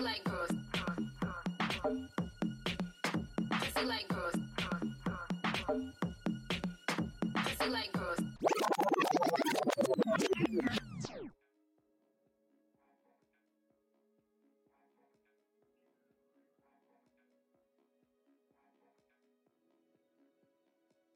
like